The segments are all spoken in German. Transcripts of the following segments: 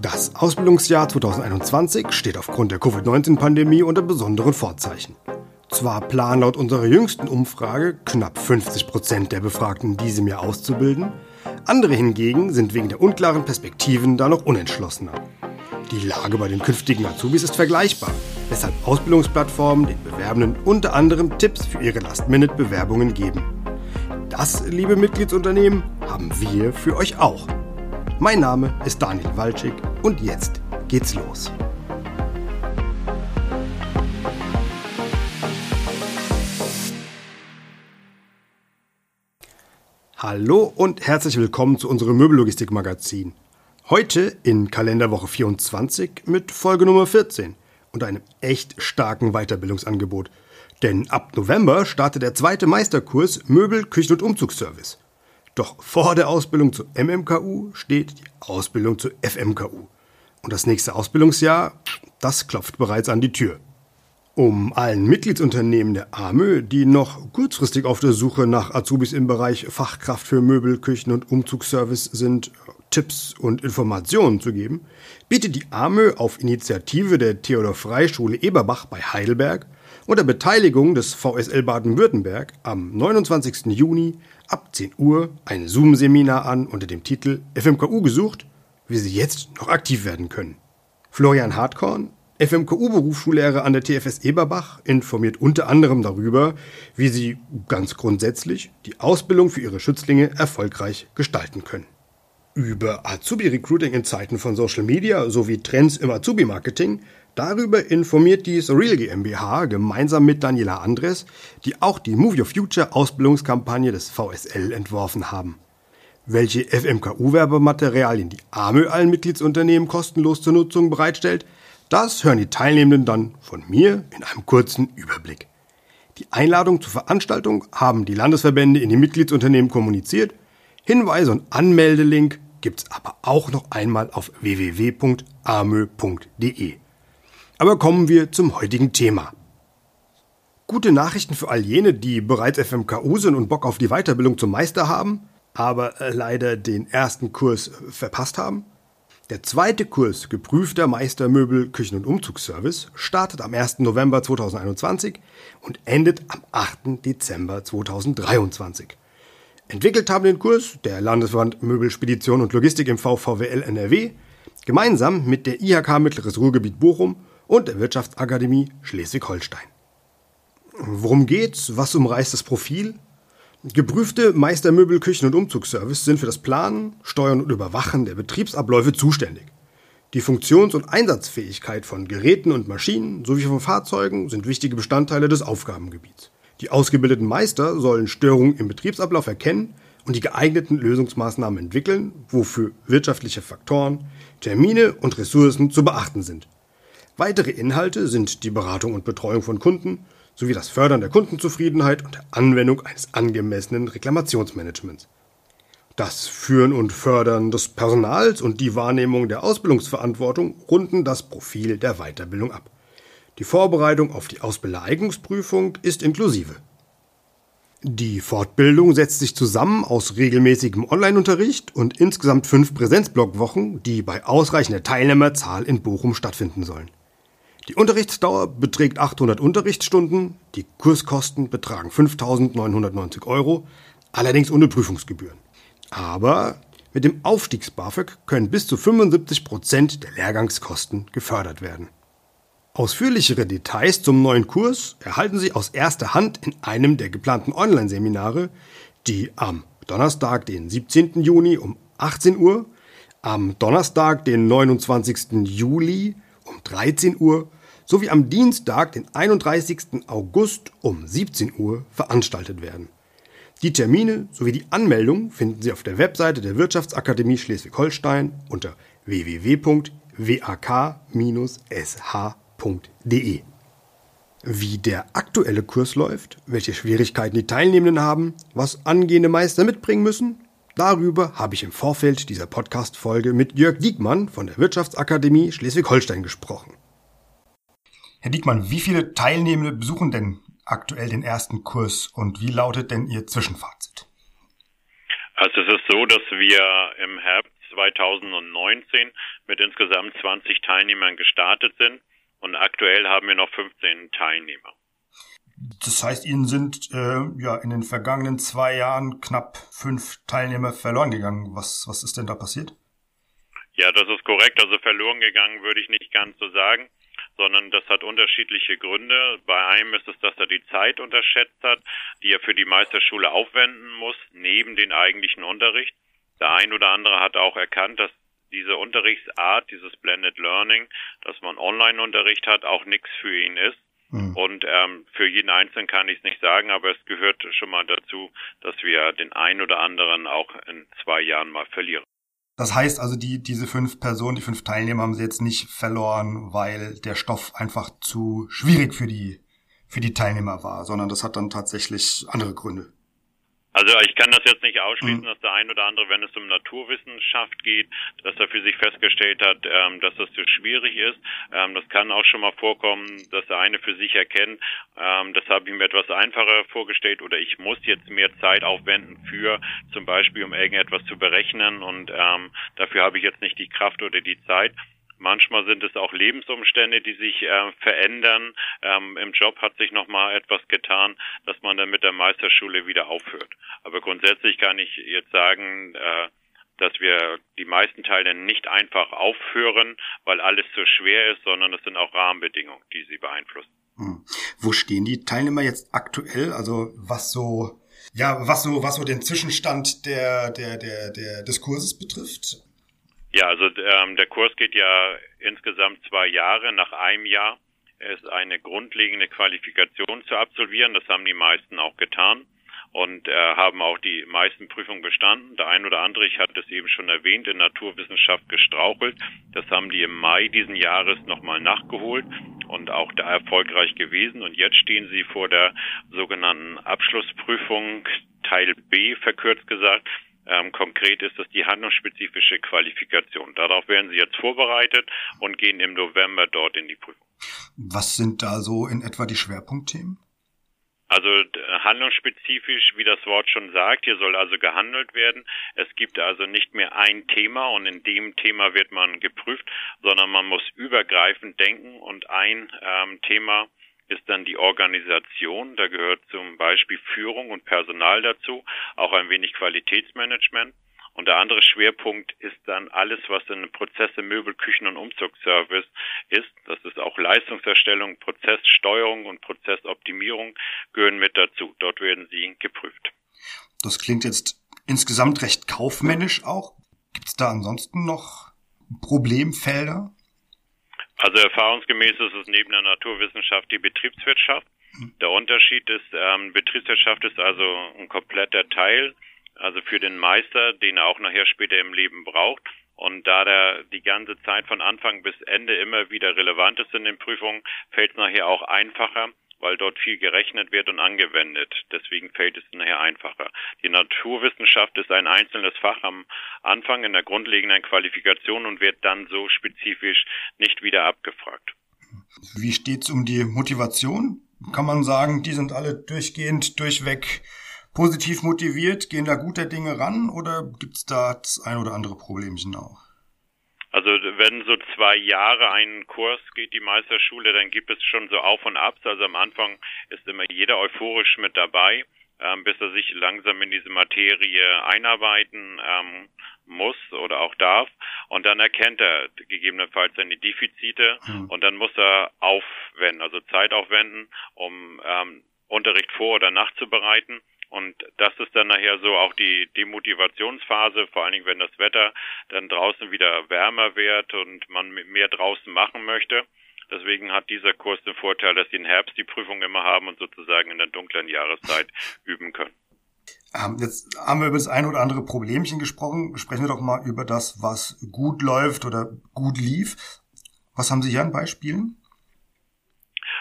Das Ausbildungsjahr 2021 steht aufgrund der Covid-19-Pandemie unter besonderen Vorzeichen. Zwar planen laut unserer jüngsten Umfrage knapp 50 Prozent der Befragten in diesem Jahr auszubilden, andere hingegen sind wegen der unklaren Perspektiven da noch unentschlossener. Die Lage bei den künftigen Azubis ist vergleichbar, weshalb Ausbildungsplattformen den Bewerbenden unter anderem Tipps für ihre Last-Minute-Bewerbungen geben. Das, liebe Mitgliedsunternehmen, haben wir für euch auch. Mein Name ist Daniel Walczyk und jetzt geht's los. Hallo und herzlich willkommen zu unserem Möbellogistik-Magazin. Heute in Kalenderwoche 24 mit Folge Nummer 14 und einem echt starken Weiterbildungsangebot. Denn ab November startet der zweite Meisterkurs Möbel, Küchen und Umzugsservice. Doch vor der Ausbildung zur MMKU steht die Ausbildung zur FMKU. Und das nächste Ausbildungsjahr, das klopft bereits an die Tür. Um allen Mitgliedsunternehmen der AMÖ, die noch kurzfristig auf der Suche nach Azubis im Bereich Fachkraft für Möbel, Küchen und Umzugsservice sind, Tipps und Informationen zu geben, bietet die AMÖ auf Initiative der Theodor Frei Schule Eberbach bei Heidelberg unter Beteiligung des VSL Baden-Württemberg am 29. Juni ab 10 Uhr ein Zoom-Seminar an unter dem Titel FMKU gesucht, wie Sie jetzt noch aktiv werden können. Florian Hartkorn, FMKU-Berufsschullehrer an der TFS Eberbach informiert unter anderem darüber, wie Sie ganz grundsätzlich die Ausbildung für Ihre Schützlinge erfolgreich gestalten können. Über Azubi-Recruiting in Zeiten von Social Media sowie Trends im Azubi-Marketing, darüber informiert die Surreal GmbH gemeinsam mit Daniela Andres, die auch die Move Your Future Ausbildungskampagne des VSL entworfen haben. Welche FMKU-Werbematerialien die AMÖ allen Mitgliedsunternehmen kostenlos zur Nutzung bereitstellt, das hören die Teilnehmenden dann von mir in einem kurzen Überblick. Die Einladung zur Veranstaltung haben die Landesverbände in die Mitgliedsunternehmen kommuniziert. Hinweise und Anmeldelink gibt's aber auch noch einmal auf www.amö.de. Aber kommen wir zum heutigen Thema. Gute Nachrichten für all jene, die bereits FMKU sind und Bock auf die Weiterbildung zum Meister haben, aber leider den ersten Kurs verpasst haben. Der zweite Kurs Geprüfter Meistermöbel Küchen- und Umzugsservice startet am 1. November 2021 und endet am 8. Dezember 2023. Entwickelt haben den Kurs der Landesverband Möbelspedition und Logistik im VVWL NRW gemeinsam mit der IHK Mittleres Ruhrgebiet Bochum und der Wirtschaftsakademie Schleswig-Holstein. Worum geht's? Was umreißt das Profil? Geprüfte Meistermöbel, Küchen- und Umzugsservice sind für das Planen, Steuern und Überwachen der Betriebsabläufe zuständig. Die Funktions- und Einsatzfähigkeit von Geräten und Maschinen sowie von Fahrzeugen sind wichtige Bestandteile des Aufgabengebiets. Die ausgebildeten Meister sollen Störungen im Betriebsablauf erkennen und die geeigneten Lösungsmaßnahmen entwickeln, wofür wirtschaftliche Faktoren, Termine und Ressourcen zu beachten sind. Weitere Inhalte sind die Beratung und Betreuung von Kunden, sowie das Fördern der Kundenzufriedenheit und der Anwendung eines angemessenen Reklamationsmanagements. Das Führen und Fördern des Personals und die Wahrnehmung der Ausbildungsverantwortung runden das Profil der Weiterbildung ab. Die Vorbereitung auf die Ausbildereignungsprüfung ist inklusive. Die Fortbildung setzt sich zusammen aus regelmäßigem Online-Unterricht und insgesamt fünf Präsenzblockwochen, die bei ausreichender Teilnehmerzahl in Bochum stattfinden sollen. Die Unterrichtsdauer beträgt 800 Unterrichtsstunden, die Kurskosten betragen 5.990 Euro, allerdings ohne Prüfungsgebühren. Aber mit dem Aufstiegs-BAföG können bis zu 75 Prozent der Lehrgangskosten gefördert werden. Ausführlichere Details zum neuen Kurs erhalten Sie aus erster Hand in einem der geplanten Online-Seminare, die am Donnerstag, den 17. Juni um 18 Uhr, am Donnerstag, den 29. Juli um 13 Uhr sowie am Dienstag, den 31. August um 17 Uhr veranstaltet werden. Die Termine sowie die Anmeldung finden Sie auf der Webseite der Wirtschaftsakademie Schleswig-Holstein unter www.wak-sh.de. Wie der aktuelle Kurs läuft, welche Schwierigkeiten die Teilnehmenden haben, was angehende Meister mitbringen müssen, darüber habe ich im Vorfeld dieser Podcast-Folge mit Jörg Diekmann von der Wirtschaftsakademie Schleswig-Holstein gesprochen. Herr Diekmann, wie viele Teilnehmende besuchen denn aktuell den ersten Kurs und wie lautet denn Ihr Zwischenfazit? Also es ist so, dass wir im Herbst 2019 mit insgesamt 20 Teilnehmern gestartet sind und aktuell haben wir noch 15 Teilnehmer. Das heißt, Ihnen sind äh, ja in den vergangenen zwei Jahren knapp fünf Teilnehmer verloren gegangen. Was, was ist denn da passiert? Ja, das ist korrekt. Also verloren gegangen würde ich nicht ganz so sagen, sondern das hat unterschiedliche Gründe. Bei einem ist es, dass er die Zeit unterschätzt hat, die er für die Meisterschule aufwenden muss, neben den eigentlichen Unterricht. Der ein oder andere hat auch erkannt, dass diese Unterrichtsart, dieses Blended Learning, dass man Online-Unterricht hat, auch nichts für ihn ist. Mhm. Und ähm, für jeden Einzelnen kann ich es nicht sagen, aber es gehört schon mal dazu, dass wir den einen oder anderen auch in zwei Jahren mal verlieren. Das heißt also, die, diese fünf Personen, die fünf Teilnehmer haben sie jetzt nicht verloren, weil der Stoff einfach zu schwierig für die, für die Teilnehmer war, sondern das hat dann tatsächlich andere Gründe. Also ich kann das jetzt nicht ausschließen, mhm. dass der ein oder andere, wenn es um Naturwissenschaft geht, dass er für sich festgestellt hat, ähm, dass das zu schwierig ist. Ähm, das kann auch schon mal vorkommen, dass der eine für sich erkennt, ähm, das habe ich mir etwas einfacher vorgestellt oder ich muss jetzt mehr Zeit aufwenden für zum Beispiel, um irgendetwas zu berechnen und ähm, dafür habe ich jetzt nicht die Kraft oder die Zeit. Manchmal sind es auch Lebensumstände, die sich äh, verändern. Ähm, Im Job hat sich noch mal etwas getan, dass man dann mit der Meisterschule wieder aufhört. Aber grundsätzlich kann ich jetzt sagen, äh, dass wir die meisten Teile nicht einfach aufhören, weil alles so schwer ist, sondern es sind auch Rahmenbedingungen, die sie beeinflussen. Hm. Wo stehen die Teilnehmer jetzt aktuell? Also was so ja, was so was so den Zwischenstand der der der der des Kurses betrifft? Ja, also ähm, der Kurs geht ja insgesamt zwei Jahre. Nach einem Jahr ist eine grundlegende Qualifikation zu absolvieren. Das haben die meisten auch getan und äh, haben auch die meisten Prüfungen bestanden. Der ein oder andere, ich hatte es eben schon erwähnt, in Naturwissenschaft gestrauchelt. Das haben die im Mai diesen Jahres nochmal nachgeholt und auch da erfolgreich gewesen. Und jetzt stehen sie vor der sogenannten Abschlussprüfung Teil B, verkürzt gesagt. Ähm, konkret ist das die handlungsspezifische Qualifikation. Darauf werden Sie jetzt vorbereitet und gehen im November dort in die Prüfung. Was sind da so in etwa die Schwerpunktthemen? Also handlungsspezifisch, wie das Wort schon sagt, hier soll also gehandelt werden. Es gibt also nicht mehr ein Thema und in dem Thema wird man geprüft, sondern man muss übergreifend denken und ein ähm, Thema ist dann die Organisation. Da gehört zum Beispiel Führung und Personal dazu, auch ein wenig Qualitätsmanagement. Und der andere Schwerpunkt ist dann alles, was in Prozesse, Möbel, Küchen und Umzugsservice ist. Das ist auch Leistungserstellung, Prozesssteuerung und Prozessoptimierung gehören mit dazu. Dort werden sie geprüft. Das klingt jetzt insgesamt recht kaufmännisch auch. Gibt es da ansonsten noch Problemfelder? Also erfahrungsgemäß ist es neben der Naturwissenschaft die Betriebswirtschaft. Der Unterschied ist, ähm, Betriebswirtschaft ist also ein kompletter Teil, also für den Meister, den er auch nachher später im Leben braucht. Und da der die ganze Zeit von Anfang bis Ende immer wieder relevant ist in den Prüfungen, fällt es nachher auch einfacher, weil dort viel gerechnet wird und angewendet. Deswegen fällt es nachher einfacher. Die Naturwissenschaft ist ein einzelnes Fach am Anfang in der grundlegenden Qualifikation und wird dann so spezifisch nicht wieder abgefragt. Wie steht's um die Motivation? Kann man sagen, die sind alle durchgehend durchweg positiv motiviert, gehen da guter Dinge ran oder gibt's da das ein oder andere Problemchen auch? Also wenn so zwei Jahre ein Kurs geht, die Meisterschule, dann gibt es schon so Auf und Abs. Also am Anfang ist immer jeder euphorisch mit dabei, ähm, bis er sich langsam in diese Materie einarbeiten ähm, muss oder auch darf. Und dann erkennt er gegebenenfalls seine Defizite mhm. und dann muss er aufwenden, also Zeit aufwenden, um ähm, Unterricht vor- oder nachzubereiten. Und das ist dann nachher so auch die Demotivationsphase, vor allen Dingen, wenn das Wetter dann draußen wieder wärmer wird und man mehr draußen machen möchte. Deswegen hat dieser Kurs den Vorteil, dass sie im Herbst die Prüfung immer haben und sozusagen in der dunklen Jahreszeit üben können. Ähm, jetzt haben wir über das ein oder andere Problemchen gesprochen. Sprechen wir doch mal über das, was gut läuft oder gut lief. Was haben Sie hier an Beispielen?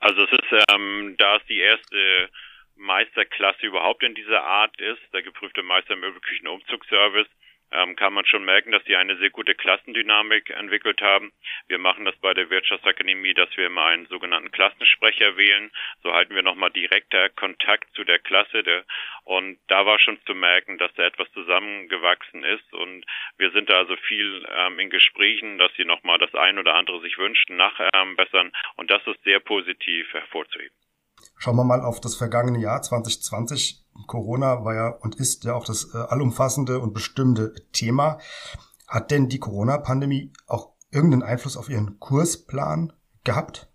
Also es ist, ähm, da es die erste Meisterklasse überhaupt in dieser Art ist, der geprüfte Meister Möbelküchen Umzugsservice, ähm, kann man schon merken, dass die eine sehr gute Klassendynamik entwickelt haben. Wir machen das bei der Wirtschaftsakademie, dass wir immer einen sogenannten Klassensprecher wählen. So halten wir nochmal direkter Kontakt zu der Klasse. Der, und da war schon zu merken, dass da etwas zusammengewachsen ist. Und wir sind da also viel ähm, in Gesprächen, dass sie nochmal das ein oder andere sich wünschen, nachbessern. und das ist sehr positiv hervorzuheben. Schauen wir mal auf das vergangene Jahr 2020. Corona war ja und ist ja auch das äh, allumfassende und bestimmte Thema. Hat denn die Corona-Pandemie auch irgendeinen Einfluss auf Ihren Kursplan gehabt?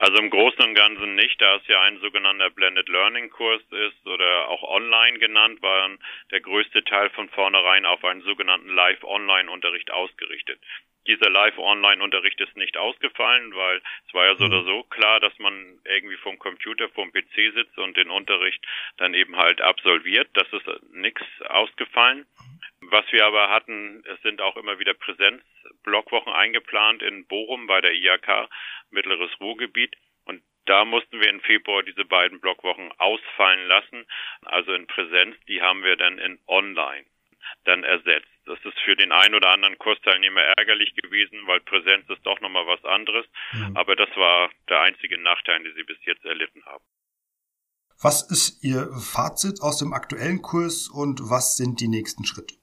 Also im Großen und Ganzen nicht, da es ja ein sogenannter Blended Learning Kurs ist oder auch online genannt, war der größte Teil von vornherein auf einen sogenannten Live-Online-Unterricht ausgerichtet. Dieser Live-Online-Unterricht ist nicht ausgefallen, weil es war ja so oder so klar, dass man irgendwie vom Computer, vom PC sitzt und den Unterricht dann eben halt absolviert. Das ist nichts ausgefallen. Was wir aber hatten, es sind auch immer wieder Präsenz-Blockwochen eingeplant in Bochum bei der IAK, Mittleres Ruhrgebiet. Und da mussten wir im Februar diese beiden Blockwochen ausfallen lassen. Also in Präsenz, die haben wir dann in Online dann ersetzt. Das ist für den einen oder anderen Kursteilnehmer ärgerlich gewesen, weil Präsenz ist doch nochmal was anderes. Mhm. Aber das war der einzige Nachteil, den sie bis jetzt erlitten haben. Was ist Ihr Fazit aus dem aktuellen Kurs und was sind die nächsten Schritte?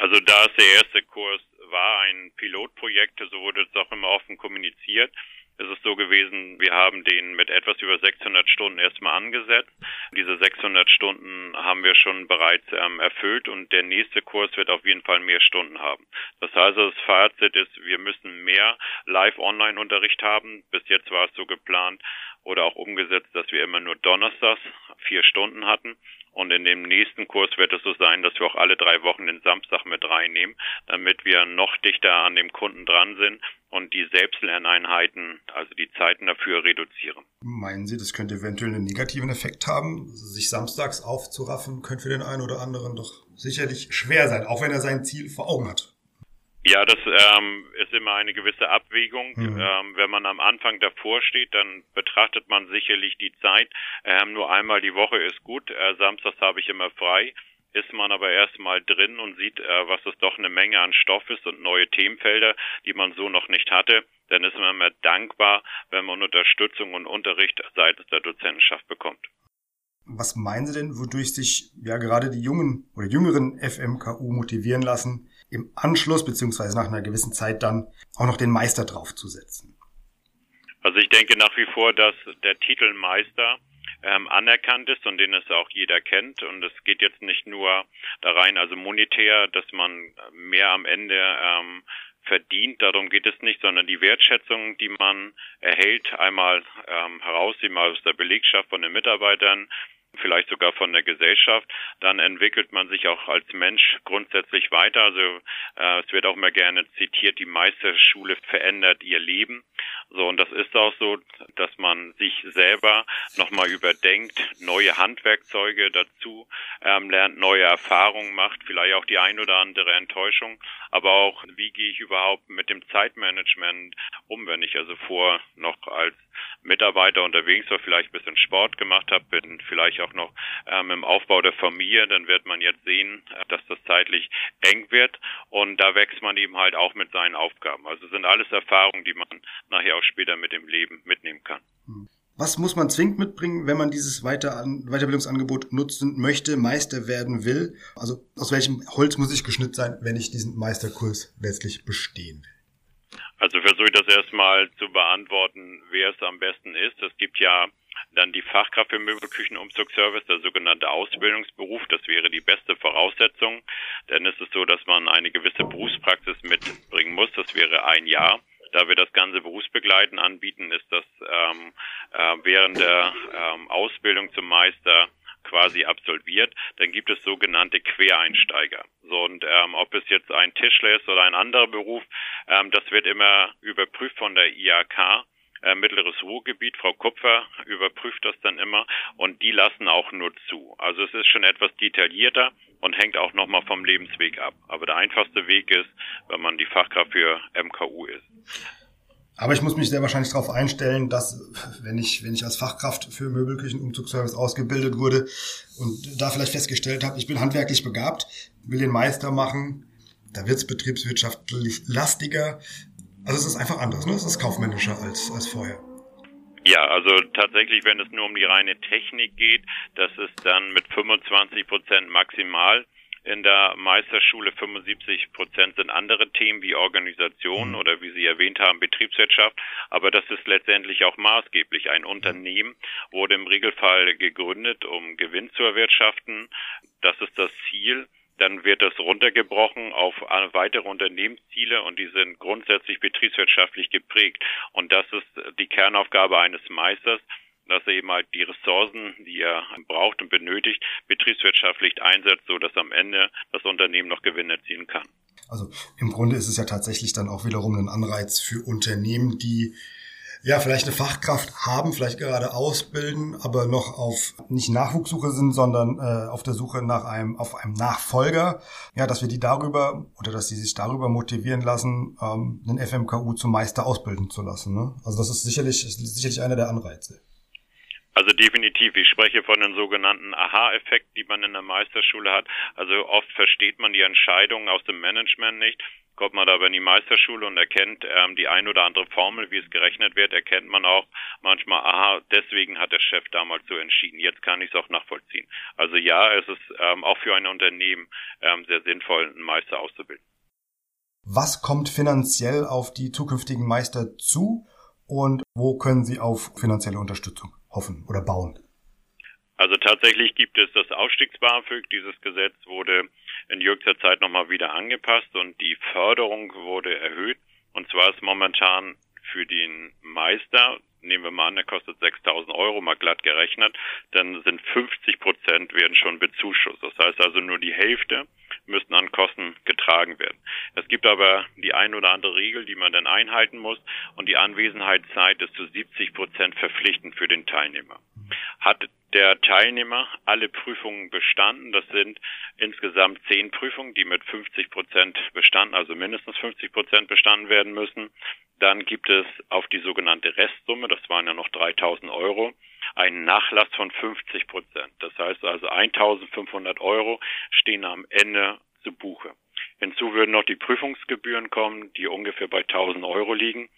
Also da es der erste Kurs war, ein Pilotprojekt, so wurde es auch immer offen kommuniziert. Es ist so gewesen, wir haben den mit etwas über 600 Stunden erstmal angesetzt. Diese 600 Stunden haben wir schon bereits ähm, erfüllt und der nächste Kurs wird auf jeden Fall mehr Stunden haben. Das heißt, das Fazit ist, wir müssen mehr Live-Online-Unterricht haben. Bis jetzt war es so geplant oder auch umgesetzt, dass wir immer nur Donnerstags vier Stunden hatten. Und in dem nächsten Kurs wird es so sein, dass wir auch alle drei Wochen den Samstag mit reinnehmen, damit wir noch dichter an dem Kunden dran sind und die Selbstlerneinheiten, also die Zeiten dafür reduzieren. Meinen Sie, das könnte eventuell einen negativen Effekt haben? Sich samstags aufzuraffen, könnte für den einen oder anderen doch sicherlich schwer sein, auch wenn er sein Ziel vor Augen hat. Ja, das ähm, ist immer eine gewisse Abwägung. Mhm. Ähm, wenn man am Anfang davor steht, dann betrachtet man sicherlich die Zeit. Ähm, nur einmal die Woche ist gut. Äh, samstags habe ich immer frei. Ist man aber erstmal drin und sieht, äh, was es doch eine Menge an Stoff ist und neue Themenfelder, die man so noch nicht hatte, dann ist man immer dankbar, wenn man Unterstützung und Unterricht seitens der Dozentenschaft bekommt. Was meinen Sie denn, wodurch sich ja gerade die jungen oder jüngeren FMKU motivieren lassen, im Anschluss beziehungsweise nach einer gewissen Zeit dann auch noch den Meister draufzusetzen? Also ich denke nach wie vor, dass der Titel Meister ähm, anerkannt ist und den es auch jeder kennt. Und es geht jetzt nicht nur da rein, also monetär, dass man mehr am Ende ähm, verdient. Darum geht es nicht, sondern die Wertschätzung, die man erhält, einmal ähm, herausziehen aus der Belegschaft von den Mitarbeitern, vielleicht sogar von der Gesellschaft, dann entwickelt man sich auch als Mensch grundsätzlich weiter. Also äh, es wird auch immer gerne zitiert, die Meisterschule verändert ihr Leben. So, und das ist auch so, dass man sich selber nochmal überdenkt, neue Handwerkzeuge dazu ähm, lernt, neue Erfahrungen macht, vielleicht auch die ein oder andere Enttäuschung, aber auch, wie gehe ich überhaupt mit dem Zeitmanagement um, wenn ich also vor noch als Mitarbeiter unterwegs war, vielleicht ein bisschen Sport gemacht habe, bin vielleicht auch noch ähm, im Aufbau der Familie, dann wird man jetzt sehen, dass das zeitlich eng wird und da wächst man eben halt auch mit seinen Aufgaben. Also sind alles Erfahrungen, die man nachher auch später mit dem Leben mitnehmen kann. Was muss man zwingend mitbringen, wenn man dieses Weiter Weiterbildungsangebot nutzen möchte, Meister werden will? Also aus welchem Holz muss ich geschnitten sein, wenn ich diesen Meisterkurs letztlich bestehen will? Also versuche ich das erstmal zu beantworten, wer es am besten ist. Es gibt ja dann die Fachkraft für Möbelküchenumzugsservice, der sogenannte Ausbildungsberuf. Das wäre die beste Voraussetzung. Denn es ist so, dass man eine gewisse Berufspraxis mitbringen muss. Das wäre ein Jahr. Da wir das ganze Berufsbegleiten anbieten, ist das ähm, äh, während der ähm, Ausbildung zum Meister quasi absolviert, dann gibt es sogenannte Quereinsteiger. So und ähm, ob es jetzt ein Tischler ist oder ein anderer Beruf, ähm, das wird immer überprüft von der IAK. Äh, Mittleres Ruhrgebiet, Frau Kupfer überprüft das dann immer und die lassen auch nur zu. Also es ist schon etwas detaillierter und hängt auch nochmal vom Lebensweg ab. Aber der einfachste Weg ist, wenn man die Fachkraft für MKU ist. Aber ich muss mich sehr wahrscheinlich darauf einstellen, dass, wenn ich, wenn ich als Fachkraft für Möbelküchenumzugsservice ausgebildet wurde und da vielleicht festgestellt habe, ich bin handwerklich begabt, will den Meister machen, da wird es betriebswirtschaftlich lastiger. Also es ist einfach anders, ne? Es ist kaufmännischer als, als vorher. Ja, also tatsächlich, wenn es nur um die reine Technik geht, das ist dann mit 25 Prozent maximal in der Meisterschule 75 Prozent sind andere Themen wie Organisation mhm. oder wie Sie erwähnt haben, Betriebswirtschaft. Aber das ist letztendlich auch maßgeblich. Ein Unternehmen wurde im Regelfall gegründet, um Gewinn zu erwirtschaften. Das ist das Ziel dann wird das runtergebrochen auf weitere Unternehmensziele und die sind grundsätzlich betriebswirtschaftlich geprägt. Und das ist die Kernaufgabe eines Meisters, dass er eben halt die Ressourcen, die er braucht und benötigt, betriebswirtschaftlich einsetzt, so dass am Ende das Unternehmen noch Gewinn erzielen kann. Also im Grunde ist es ja tatsächlich dann auch wiederum ein Anreiz für Unternehmen, die ja vielleicht eine Fachkraft haben, vielleicht gerade ausbilden, aber noch auf nicht Nachwuchssuche sind, sondern äh, auf der Suche nach einem auf einem Nachfolger. Ja, dass wir die darüber oder dass sie sich darüber motivieren lassen, ähm, den FMKU zum Meister ausbilden zu lassen. Ne? Also das ist sicherlich ist sicherlich einer der Anreize. Also definitiv. Ich spreche von den sogenannten Aha-Effekt, die man in der Meisterschule hat. Also oft versteht man die Entscheidungen aus dem Management nicht. Kommt man aber in die Meisterschule und erkennt ähm, die ein oder andere Formel, wie es gerechnet wird, erkennt man auch manchmal, aha, deswegen hat der Chef damals so entschieden. Jetzt kann ich es auch nachvollziehen. Also ja, es ist ähm, auch für ein Unternehmen ähm, sehr sinnvoll, einen Meister auszubilden. Was kommt finanziell auf die zukünftigen Meister zu und wo können Sie auf finanzielle Unterstützung hoffen oder bauen? Also tatsächlich gibt es das Ausstiegs-BAföG. Dieses Gesetz wurde in jüngster Zeit nochmal wieder angepasst und die Förderung wurde erhöht. Und zwar ist momentan für den Meister, nehmen wir mal an, der kostet 6.000 Euro, mal glatt gerechnet, dann sind 50 Prozent werden schon bezuschusst. Das heißt also nur die Hälfte müssten an Kosten getragen werden. Es gibt aber die ein oder andere Regel, die man dann einhalten muss und die Anwesenheitszeit ist zu 70 Prozent verpflichtend für den Teilnehmer. Hat der Teilnehmer alle Prüfungen bestanden. Das sind insgesamt zehn Prüfungen, die mit 50 Prozent bestanden, also mindestens 50 Prozent bestanden werden müssen. Dann gibt es auf die sogenannte Restsumme, das waren ja noch 3000 Euro, einen Nachlass von 50 Prozent. Das heißt also 1500 Euro stehen am Ende zu Buche. Hinzu würden noch die Prüfungsgebühren kommen, die ungefähr bei 1000 Euro liegen.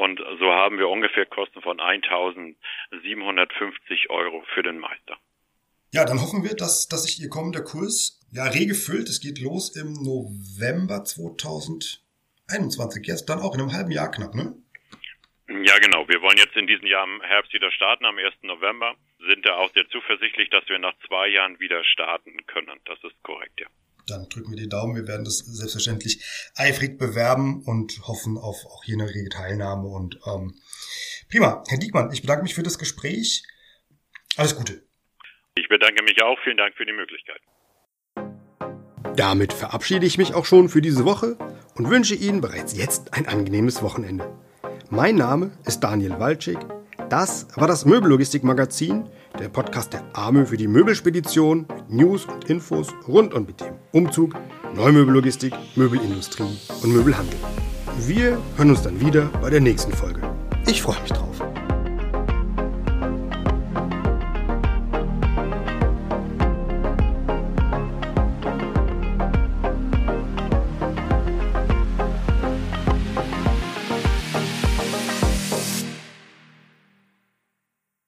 Und so haben wir ungefähr Kosten von 1750 Euro für den Meister. Ja, dann hoffen wir, dass, dass sich Ihr kommender Kurs ja rege füllt. Es geht los im November 2021. Jetzt dann auch in einem halben Jahr knapp, ne? Ja, genau. Wir wollen jetzt in diesem Jahr im Herbst wieder starten, am 1. November. Sind da auch sehr zuversichtlich, dass wir nach zwei Jahren wieder starten können. Das ist korrekt, ja dann drücken wir die Daumen. Wir werden das selbstverständlich eifrig bewerben und hoffen auf auch hier eine rege Teilnahme. Und ähm, prima, Herr Diekmann, ich bedanke mich für das Gespräch. Alles Gute. Ich bedanke mich auch. Vielen Dank für die Möglichkeit. Damit verabschiede ich mich auch schon für diese Woche und wünsche Ihnen bereits jetzt ein angenehmes Wochenende. Mein Name ist Daniel Walczyk. Das war das Möbellogistik-Magazin der Podcast der AMÖ für die Möbelspedition mit News und Infos rund und mit dem Umzug, Neumöbellogistik, Möbelindustrie und Möbelhandel. Wir hören uns dann wieder bei der nächsten Folge. Ich freue mich drauf.